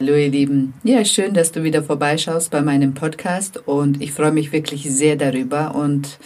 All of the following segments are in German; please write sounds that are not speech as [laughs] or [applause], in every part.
Hallo ihr Lieben, ja schön, dass du wieder vorbeischaust bei meinem Podcast und ich freue mich wirklich sehr darüber. Und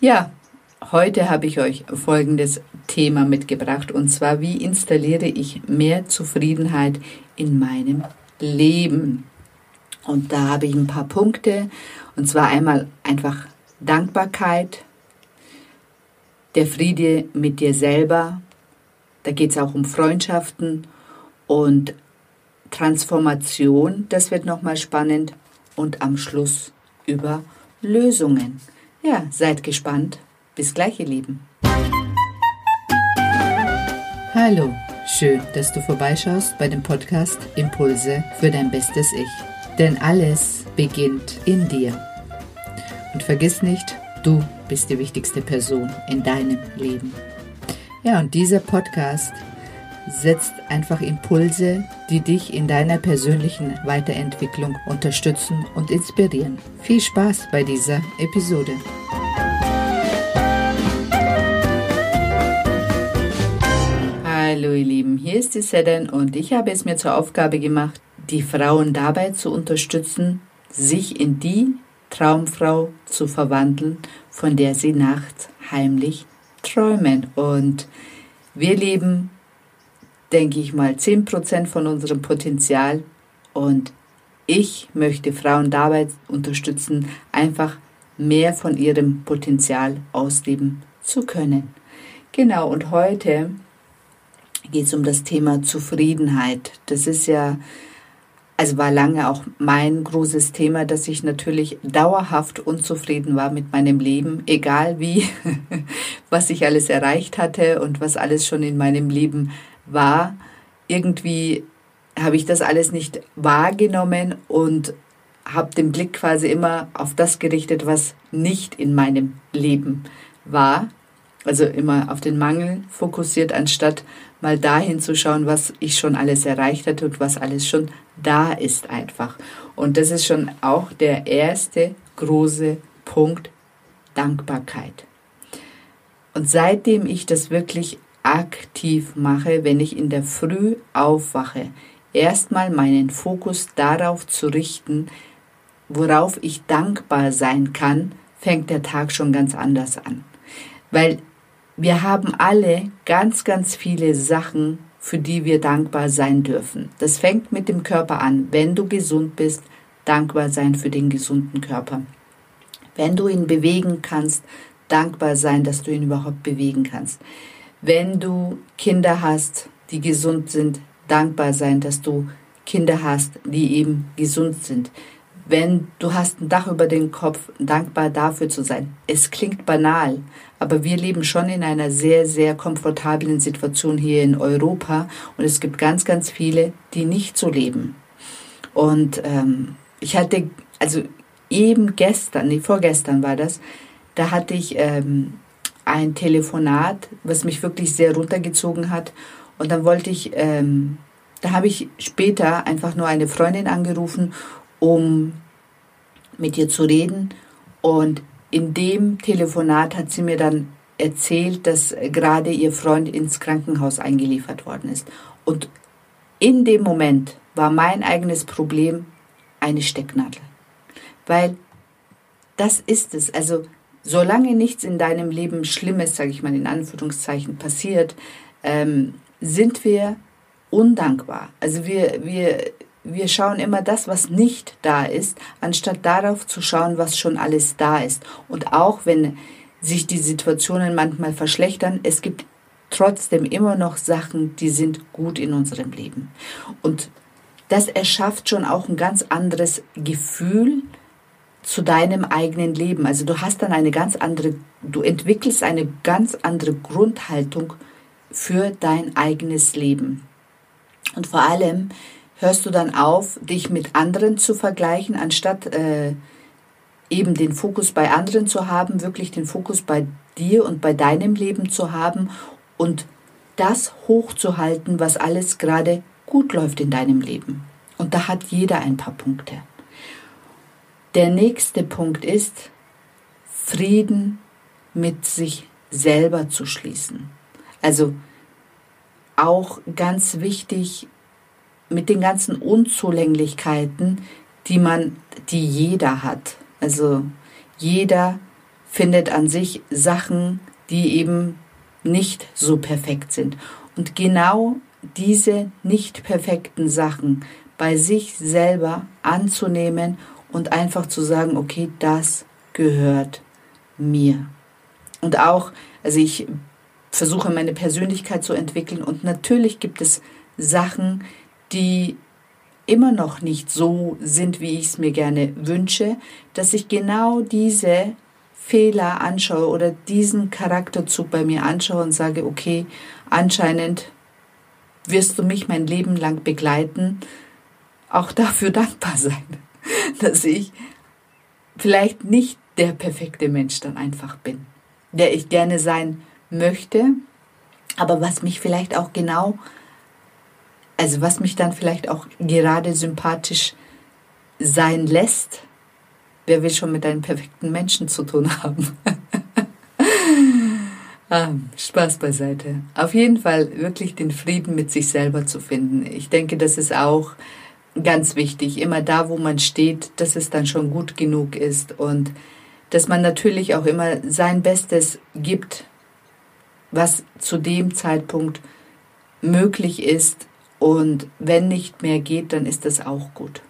ja, heute habe ich euch folgendes Thema mitgebracht. Und zwar wie installiere ich mehr Zufriedenheit in meinem Leben? Und da habe ich ein paar Punkte. Und zwar einmal einfach Dankbarkeit, der Friede mit dir selber, da geht es auch um Freundschaften und Transformation, das wird nochmal spannend. Und am Schluss über Lösungen. Ja, seid gespannt. Bis gleich, ihr Lieben. Hallo, schön, dass du vorbeischaust bei dem Podcast Impulse für dein bestes Ich. Denn alles beginnt in dir. Und vergiss nicht, du bist die wichtigste Person in deinem Leben. Ja, und dieser Podcast setzt einfach Impulse, die dich in deiner persönlichen Weiterentwicklung unterstützen und inspirieren. Viel Spaß bei dieser Episode. Hallo ihr Lieben, hier ist die Sedan und ich habe es mir zur Aufgabe gemacht, die Frauen dabei zu unterstützen, sich in die Traumfrau zu verwandeln, von der sie nachts heimlich träumen. Und wir leben denke ich mal, 10% von unserem Potenzial. Und ich möchte Frauen dabei unterstützen, einfach mehr von ihrem Potenzial ausleben zu können. Genau, und heute geht es um das Thema Zufriedenheit. Das ist ja, also war lange auch mein großes Thema, dass ich natürlich dauerhaft unzufrieden war mit meinem Leben, egal wie, [laughs] was ich alles erreicht hatte und was alles schon in meinem Leben war, irgendwie habe ich das alles nicht wahrgenommen und habe den Blick quasi immer auf das gerichtet, was nicht in meinem Leben war. Also immer auf den Mangel fokussiert, anstatt mal dahin zu schauen, was ich schon alles erreicht hatte und was alles schon da ist einfach. Und das ist schon auch der erste große Punkt, Dankbarkeit. Und seitdem ich das wirklich aktiv mache, wenn ich in der Früh aufwache, erstmal meinen Fokus darauf zu richten, worauf ich dankbar sein kann, fängt der Tag schon ganz anders an. Weil wir haben alle ganz, ganz viele Sachen, für die wir dankbar sein dürfen. Das fängt mit dem Körper an. Wenn du gesund bist, dankbar sein für den gesunden Körper. Wenn du ihn bewegen kannst, dankbar sein, dass du ihn überhaupt bewegen kannst wenn du Kinder hast, die gesund sind, dankbar sein, dass du Kinder hast, die eben gesund sind. Wenn du hast ein Dach über den Kopf, dankbar dafür zu sein. Es klingt banal, aber wir leben schon in einer sehr, sehr komfortablen Situation hier in Europa und es gibt ganz, ganz viele, die nicht so leben. Und ähm, ich hatte, also eben gestern, nee, vorgestern war das, da hatte ich ähm, ein Telefonat, was mich wirklich sehr runtergezogen hat. Und dann wollte ich, ähm, da habe ich später einfach nur eine Freundin angerufen, um mit ihr zu reden. Und in dem Telefonat hat sie mir dann erzählt, dass gerade ihr Freund ins Krankenhaus eingeliefert worden ist. Und in dem Moment war mein eigenes Problem eine Stecknadel. Weil das ist es. Also solange nichts in deinem Leben Schlimmes, sage ich mal in Anführungszeichen, passiert, ähm, sind wir undankbar. Also wir, wir, wir schauen immer das, was nicht da ist, anstatt darauf zu schauen, was schon alles da ist. Und auch wenn sich die Situationen manchmal verschlechtern, es gibt trotzdem immer noch Sachen, die sind gut in unserem Leben. Und das erschafft schon auch ein ganz anderes Gefühl zu deinem eigenen Leben. Also du hast dann eine ganz andere, du entwickelst eine ganz andere Grundhaltung für dein eigenes Leben. Und vor allem hörst du dann auf, dich mit anderen zu vergleichen, anstatt äh, eben den Fokus bei anderen zu haben, wirklich den Fokus bei dir und bei deinem Leben zu haben und das hochzuhalten, was alles gerade gut läuft in deinem Leben. Und da hat jeder ein paar Punkte. Der nächste Punkt ist, Frieden mit sich selber zu schließen. Also auch ganz wichtig, mit den ganzen Unzulänglichkeiten, die man, die jeder hat. Also jeder findet an sich Sachen, die eben nicht so perfekt sind. Und genau diese nicht perfekten Sachen bei sich selber anzunehmen und einfach zu sagen, okay, das gehört mir. Und auch, also ich versuche meine Persönlichkeit zu entwickeln und natürlich gibt es Sachen, die immer noch nicht so sind, wie ich es mir gerne wünsche, dass ich genau diese Fehler anschaue oder diesen Charakterzug bei mir anschaue und sage, okay, anscheinend wirst du mich mein Leben lang begleiten, auch dafür dankbar sein, [laughs] dass ich vielleicht nicht der perfekte Mensch dann einfach bin, der ich gerne sein möchte, aber was mich vielleicht auch genau, also was mich dann vielleicht auch gerade sympathisch sein lässt, wer will schon mit einem perfekten Menschen zu tun [laughs] haben? ah, Spaß beiseite. Auf jeden Fall wirklich den Frieden mit sich selber zu finden. Ich denke, das ist auch ganz wichtig. Immer da, wo man steht, dass es dann schon gut genug ist und dass man natürlich auch immer sein Bestes gibt, was zu dem Zeitpunkt möglich ist. Und wenn nicht mehr geht, dann ist das auch gut.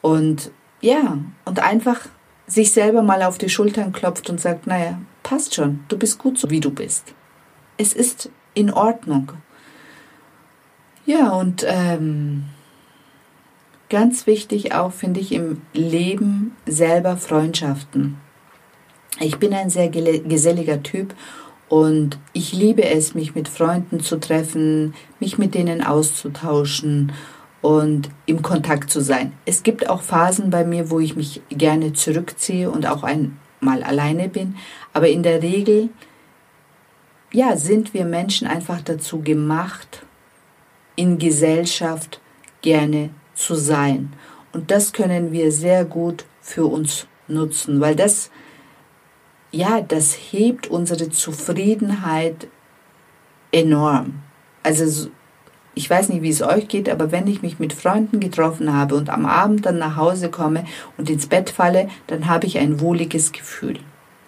Und ja, und einfach sich selber mal auf die Schultern klopft und sagt, naja, passt schon, du bist gut so, wie du bist. Es ist in Ordnung. Ja, und ähm, ganz wichtig auch finde ich im Leben selber Freundschaften. Ich bin ein sehr geselliger Typ und ich liebe es, mich mit Freunden zu treffen, mich mit denen auszutauschen und im Kontakt zu sein. Es gibt auch Phasen bei mir, wo ich mich gerne zurückziehe und auch einmal alleine bin, aber in der Regel ja, sind wir Menschen einfach dazu gemacht, in Gesellschaft gerne zu sein. Und das können wir sehr gut für uns nutzen, weil das ja, das hebt unsere Zufriedenheit enorm. Also ich weiß nicht, wie es euch geht, aber wenn ich mich mit Freunden getroffen habe und am Abend dann nach Hause komme und ins Bett falle, dann habe ich ein wohliges Gefühl.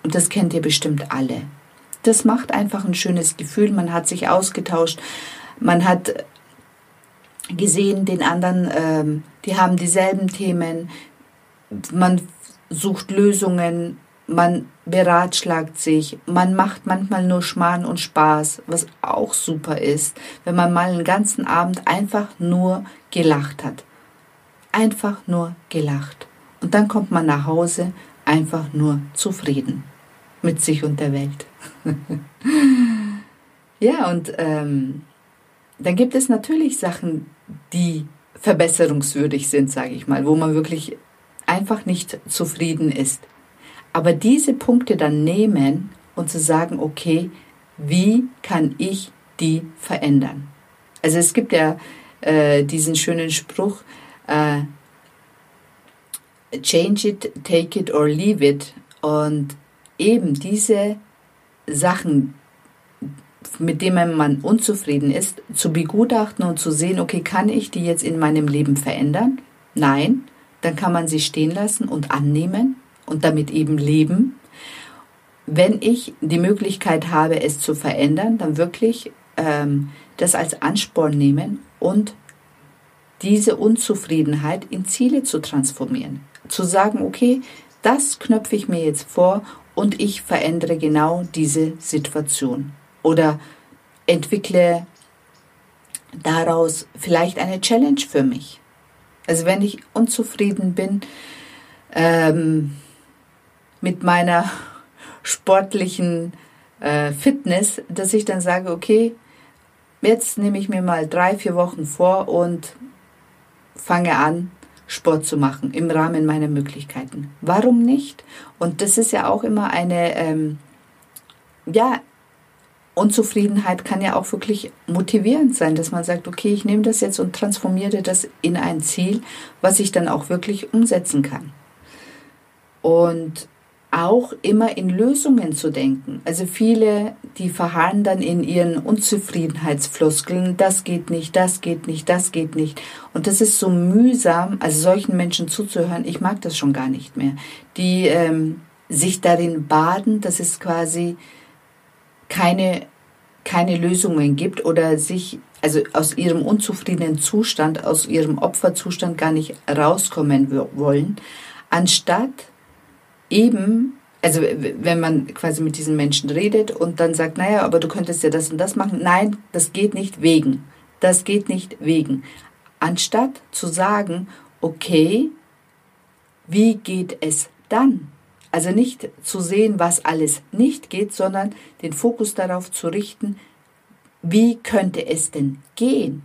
Und das kennt ihr bestimmt alle. Das macht einfach ein schönes Gefühl. Man hat sich ausgetauscht. Man hat gesehen, den anderen, ähm, die haben dieselben Themen. Man sucht Lösungen man beratschlagt sich, man macht manchmal nur Schmarrn und Spaß, was auch super ist, wenn man mal einen ganzen Abend einfach nur gelacht hat. Einfach nur gelacht. Und dann kommt man nach Hause einfach nur zufrieden mit sich und der Welt. [laughs] ja, und ähm, dann gibt es natürlich Sachen, die verbesserungswürdig sind, sage ich mal, wo man wirklich einfach nicht zufrieden ist. Aber diese Punkte dann nehmen und zu sagen, okay, wie kann ich die verändern? Also es gibt ja äh, diesen schönen Spruch, äh, change it, take it or leave it. Und eben diese Sachen, mit denen man unzufrieden ist, zu begutachten und zu sehen, okay, kann ich die jetzt in meinem Leben verändern? Nein, dann kann man sie stehen lassen und annehmen und damit eben leben. Wenn ich die Möglichkeit habe, es zu verändern, dann wirklich ähm, das als Ansporn nehmen und diese Unzufriedenheit in Ziele zu transformieren. Zu sagen, okay, das knöpfe ich mir jetzt vor und ich verändere genau diese Situation. Oder entwickle daraus vielleicht eine Challenge für mich. Also wenn ich unzufrieden bin, ähm, mit meiner [laughs] sportlichen äh, Fitness, dass ich dann sage, okay, jetzt nehme ich mir mal drei, vier Wochen vor und fange an, Sport zu machen im Rahmen meiner Möglichkeiten. Warum nicht? Und das ist ja auch immer eine, ähm, ja, Unzufriedenheit kann ja auch wirklich motivierend sein, dass man sagt, okay, ich nehme das jetzt und transformiere das in ein Ziel, was ich dann auch wirklich umsetzen kann. Und auch immer in Lösungen zu denken. Also viele, die verharren dann in ihren Unzufriedenheitsfloskeln, das geht nicht, das geht nicht, das geht nicht. Und das ist so mühsam, also solchen Menschen zuzuhören, ich mag das schon gar nicht mehr. Die ähm, sich darin baden, dass es quasi keine, keine Lösungen gibt oder sich also aus ihrem unzufriedenen Zustand, aus ihrem Opferzustand gar nicht rauskommen wollen, anstatt eben, also wenn man quasi mit diesen Menschen redet und dann sagt, naja, aber du könntest ja das und das machen. Nein, das geht nicht wegen. Das geht nicht wegen. Anstatt zu sagen, okay, wie geht es dann? Also nicht zu sehen, was alles nicht geht, sondern den Fokus darauf zu richten, wie könnte es denn gehen?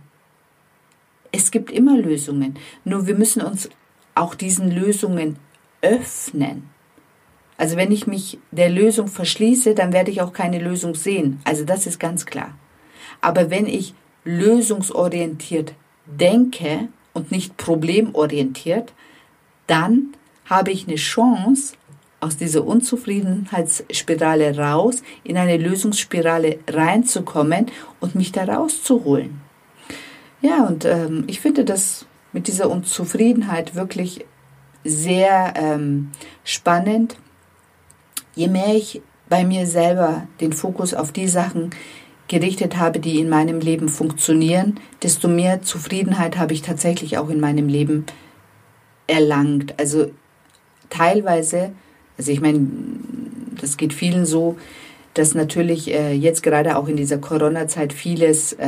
Es gibt immer Lösungen, nur wir müssen uns auch diesen Lösungen öffnen. Also wenn ich mich der Lösung verschließe, dann werde ich auch keine Lösung sehen. Also das ist ganz klar. Aber wenn ich lösungsorientiert denke und nicht problemorientiert, dann habe ich eine Chance, aus dieser Unzufriedenheitsspirale raus, in eine Lösungsspirale reinzukommen und mich da rauszuholen. Ja, und ähm, ich finde das mit dieser Unzufriedenheit wirklich sehr ähm, spannend je mehr ich bei mir selber den Fokus auf die Sachen gerichtet habe, die in meinem Leben funktionieren, desto mehr Zufriedenheit habe ich tatsächlich auch in meinem Leben erlangt. Also teilweise, also ich meine, das geht vielen so, dass natürlich äh, jetzt gerade auch in dieser Corona-Zeit vieles äh,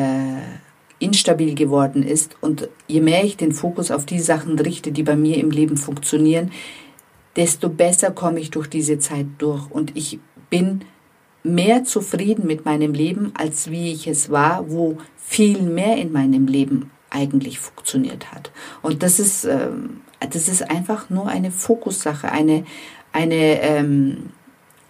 instabil geworden ist. Und je mehr ich den Fokus auf die Sachen richte, die bei mir im Leben funktionieren, desto besser komme ich durch diese Zeit durch. Und ich bin mehr zufrieden mit meinem Leben, als wie ich es war, wo viel mehr in meinem Leben eigentlich funktioniert hat. Und das ist, ähm, das ist einfach nur eine Fokussache, eine, eine, ähm,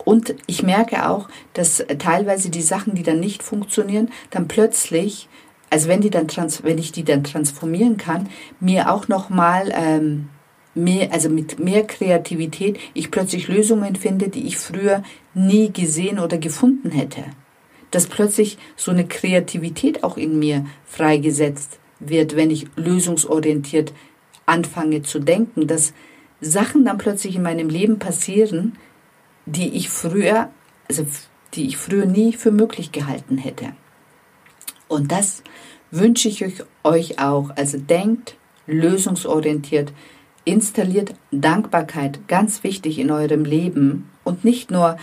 und ich merke auch, dass teilweise die Sachen, die dann nicht funktionieren, dann plötzlich, also wenn die dann trans, wenn ich die dann transformieren kann, mir auch noch mal ähm, mehr, also mit mehr Kreativität ich plötzlich Lösungen finde, die ich früher nie gesehen oder gefunden hätte. Dass plötzlich so eine Kreativität auch in mir freigesetzt wird, wenn ich lösungsorientiert anfange zu denken, dass Sachen dann plötzlich in meinem Leben passieren, die ich früher, also die ich früher nie für möglich gehalten hätte. Und das wünsche ich euch auch. Also denkt lösungsorientiert, installiert Dankbarkeit ganz wichtig in eurem Leben und nicht nur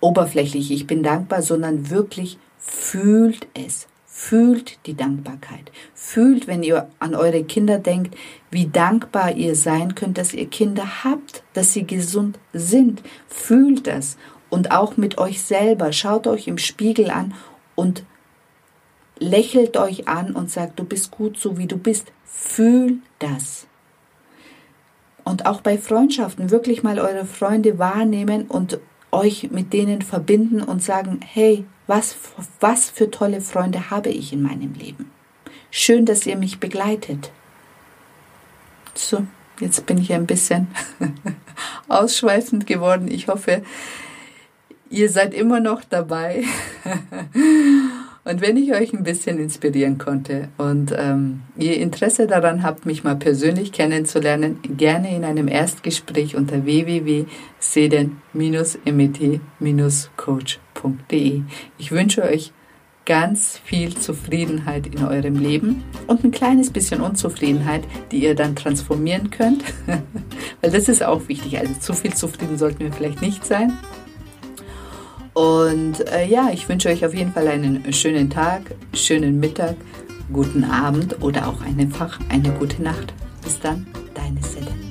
oberflächlich, ich bin dankbar, sondern wirklich fühlt es. Fühlt die Dankbarkeit. Fühlt, wenn ihr an eure Kinder denkt, wie dankbar ihr sein könnt, dass ihr Kinder habt, dass sie gesund sind. Fühlt das. Und auch mit euch selber. Schaut euch im Spiegel an und lächelt euch an und sagt, du bist gut so wie du bist. Fühl das. Und auch bei Freundschaften wirklich mal eure Freunde wahrnehmen und euch mit denen verbinden und sagen, hey, was, was für tolle Freunde habe ich in meinem Leben. Schön, dass ihr mich begleitet. So, jetzt bin ich ein bisschen [laughs] ausschweifend geworden. Ich hoffe, ihr seid immer noch dabei. [laughs] Und wenn ich euch ein bisschen inspirieren konnte und ähm, ihr Interesse daran habt, mich mal persönlich kennenzulernen, gerne in einem Erstgespräch unter www.seden-met-coach.de. Ich wünsche euch ganz viel Zufriedenheit in eurem Leben und ein kleines bisschen Unzufriedenheit, die ihr dann transformieren könnt, [laughs] weil das ist auch wichtig. Also zu viel zufrieden sollten wir vielleicht nicht sein. Und äh, ja, ich wünsche euch auf jeden Fall einen schönen Tag, schönen Mittag, guten Abend oder auch einfach eine gute Nacht. Bis dann, deine Sette.